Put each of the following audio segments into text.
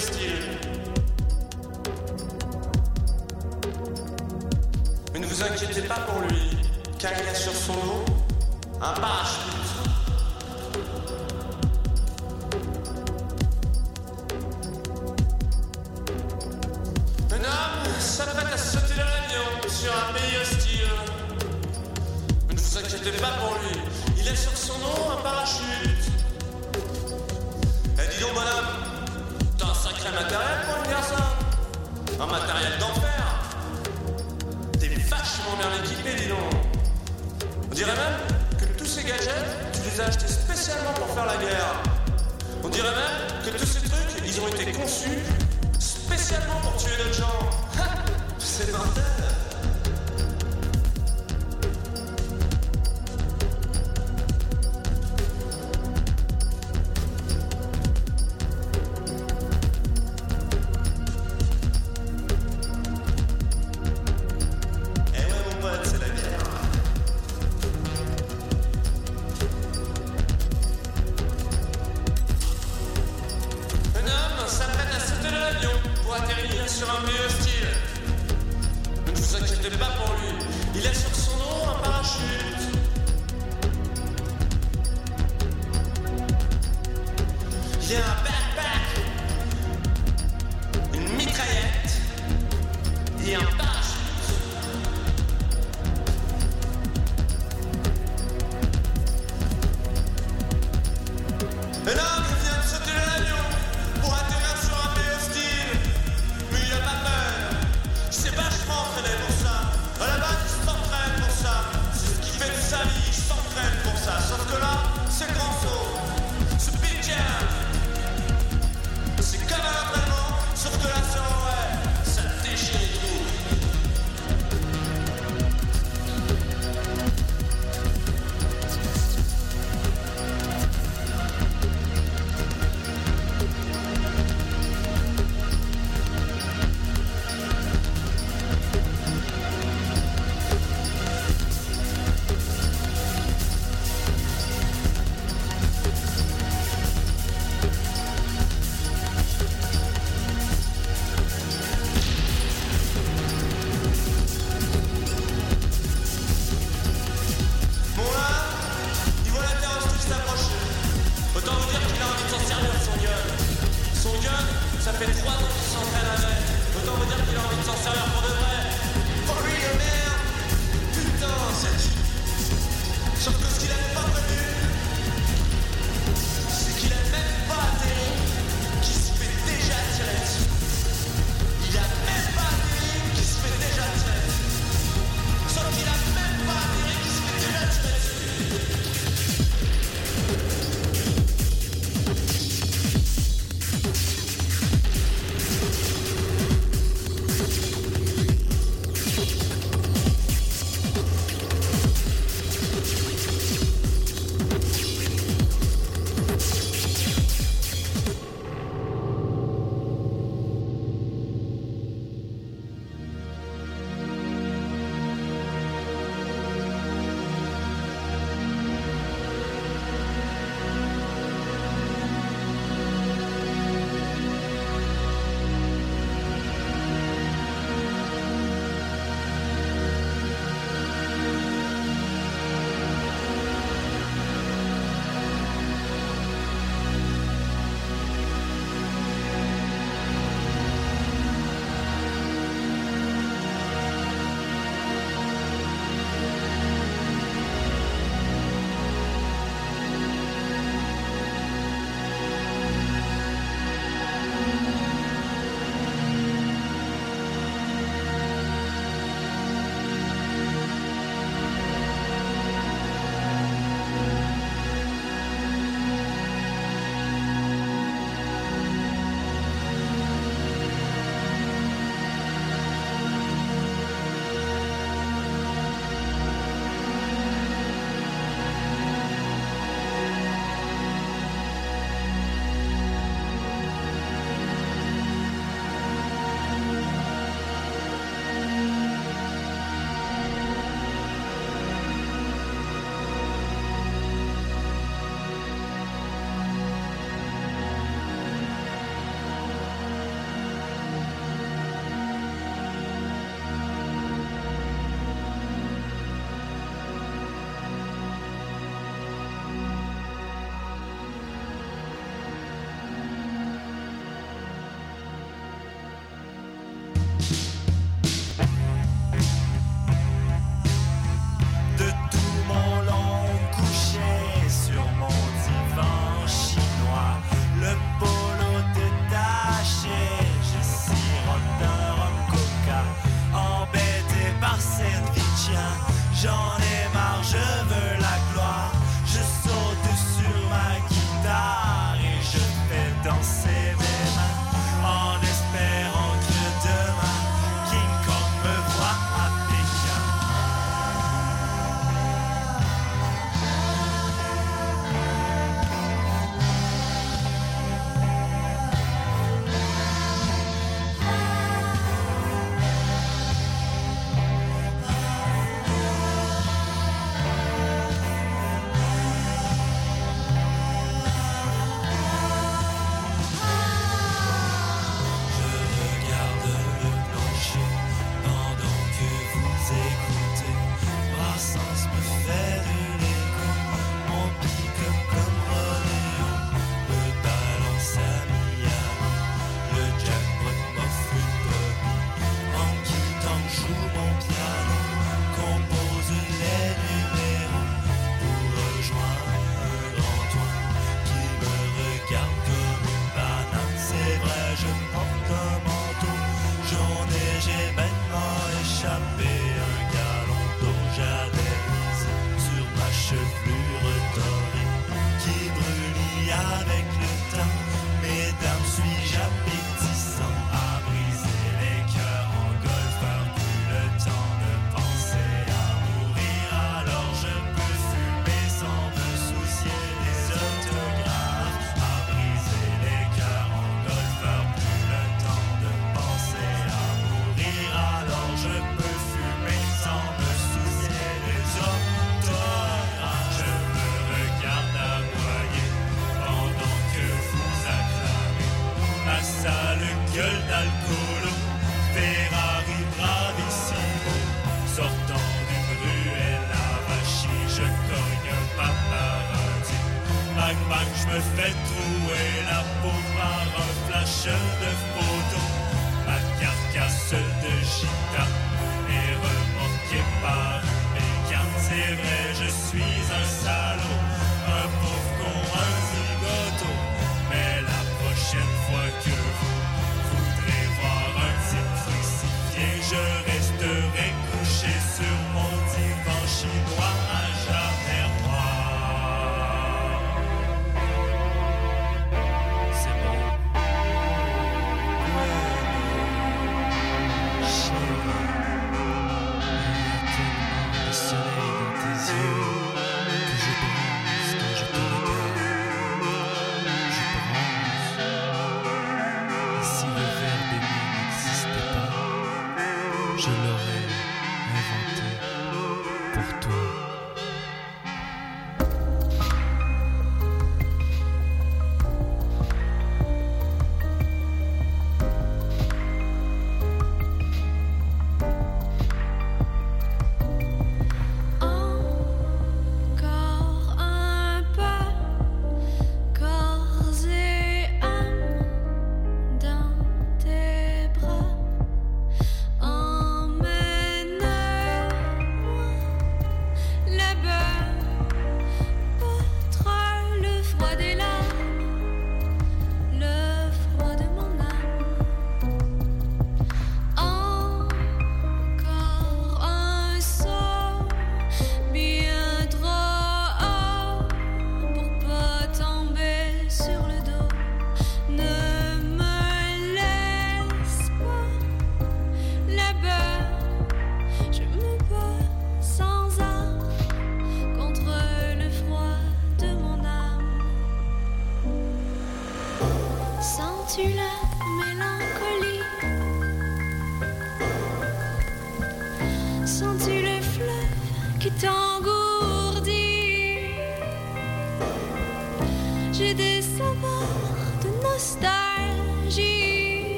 sur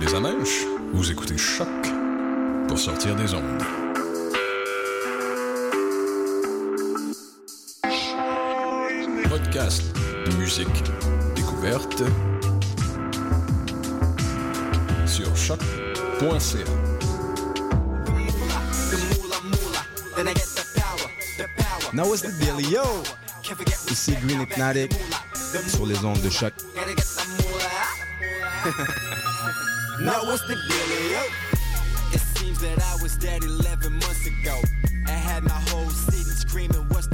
les amèches, vous écoutez Choc pour sortir des ondes. Podcast, musique, découverte sur choc.ca. Now what's the deal, yo? Ici Green Hypnotic sur les ondes de choc. Now what's the dealio? It seems that I was dead 11 months ago. I had my whole city screaming, what's the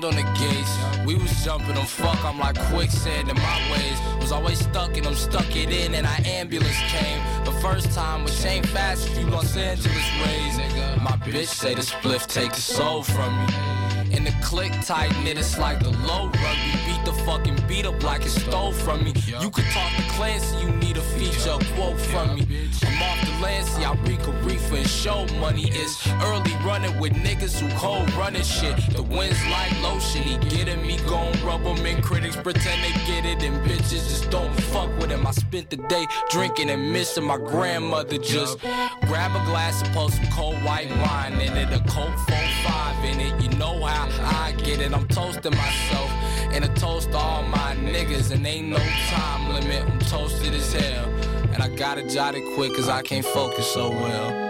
hand on the gates. We was jumping them fuck, I'm like quicksand in my ways. Was always stuck and I'm stuck it in and our ambulance came. The first time was Shane Fast few Los Angeles ways. My bitch say the spliff take the soul from me. In the click tight knit, it's like the low rugby. Beat the fucking beat up like it stole from me. You could talk to Clancy, you need a feature, quote from me. Off the Lancy, I reek a reefer and show money. It's early running with niggas who cold running shit. The wind's like lotion, he getting me gon' rub 'em in. Critics pretend they get it, and bitches just don't fuck with him. I spent the day drinking and missing my grandmother. Just grab a glass and pour some cold white wine in it, a Coke 45 in it. You know how I get it. I'm toasting myself and a toast to all my niggas, and ain't no time limit. I'm toasted as hell, and I gotta jot it quick cause I can't focus so well.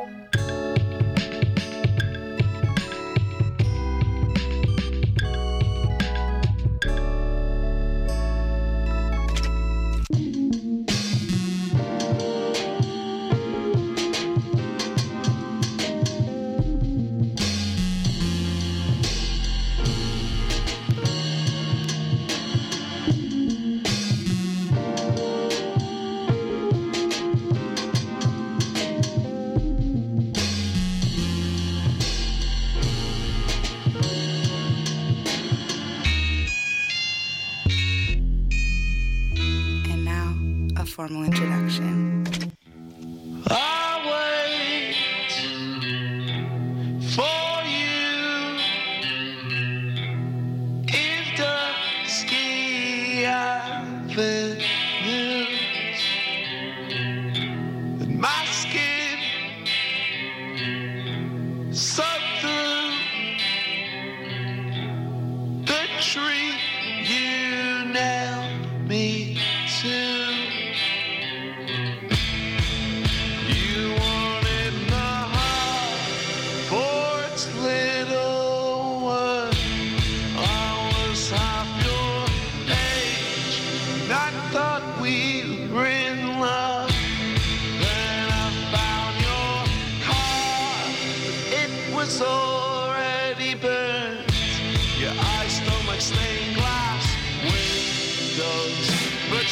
Tree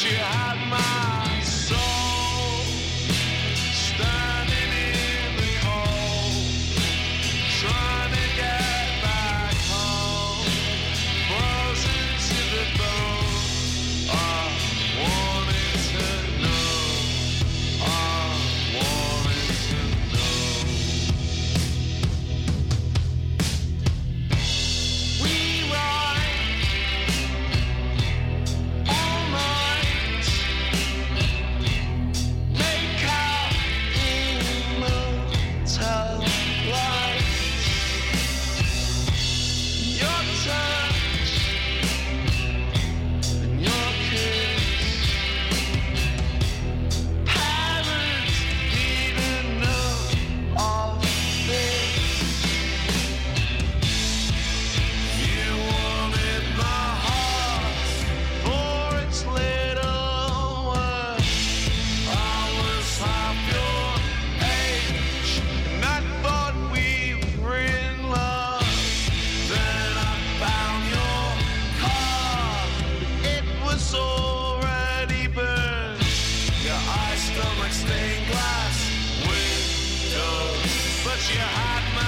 you had but you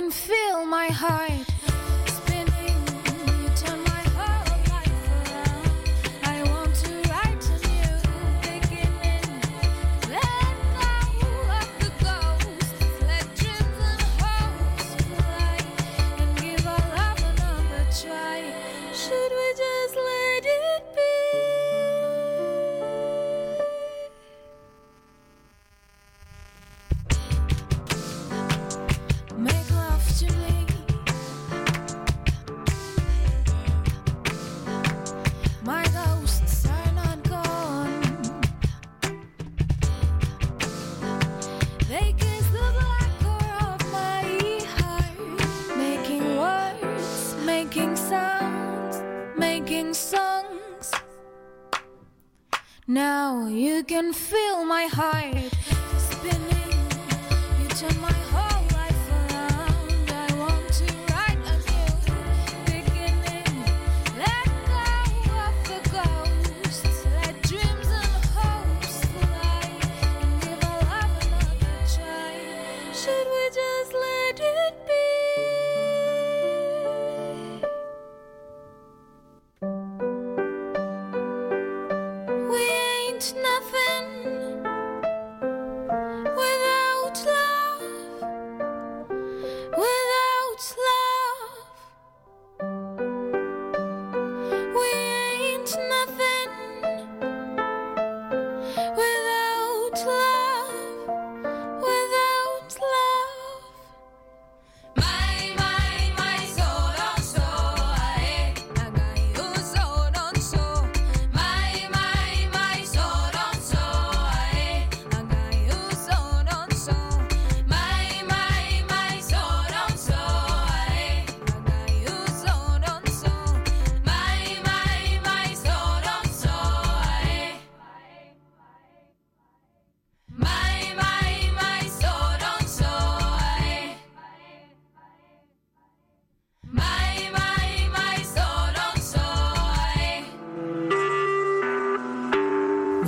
can feel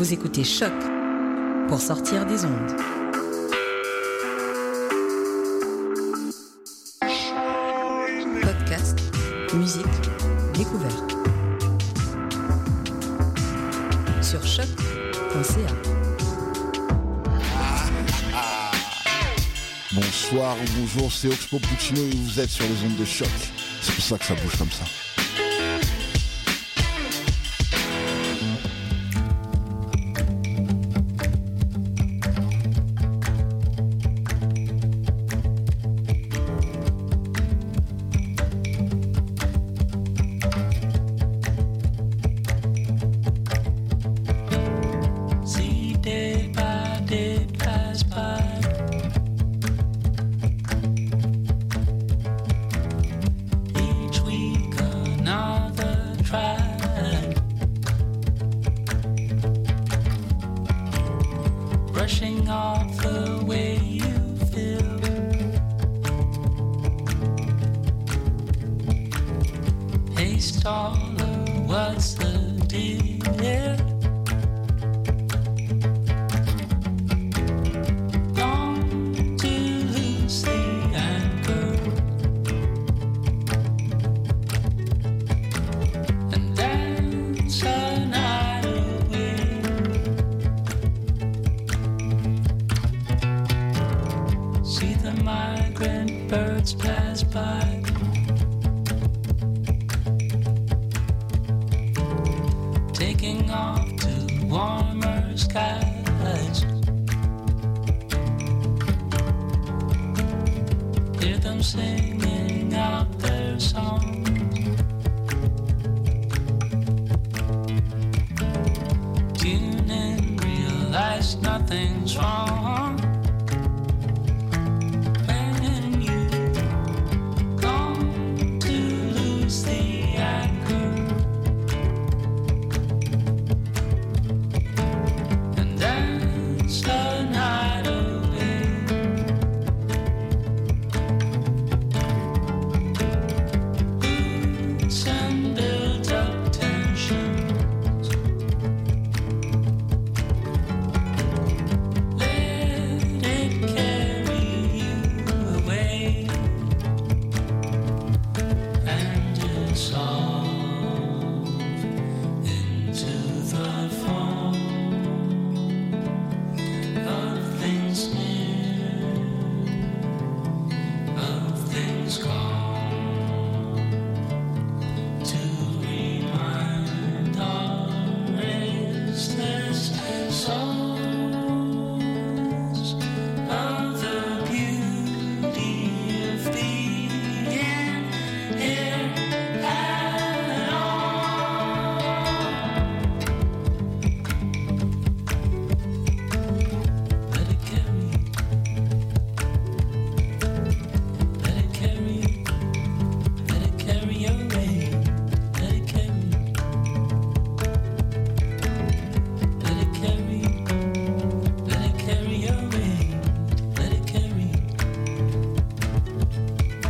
Vous écoutez Choc pour sortir des ondes. Podcast, musique, découverte. Sur choc.ca. Bonsoir ou bonjour, c'est Oxpo Puccino et vous êtes sur les ondes de choc. C'est pour ça que ça bouge comme ça. to warmer skies. Hear them singing out their song.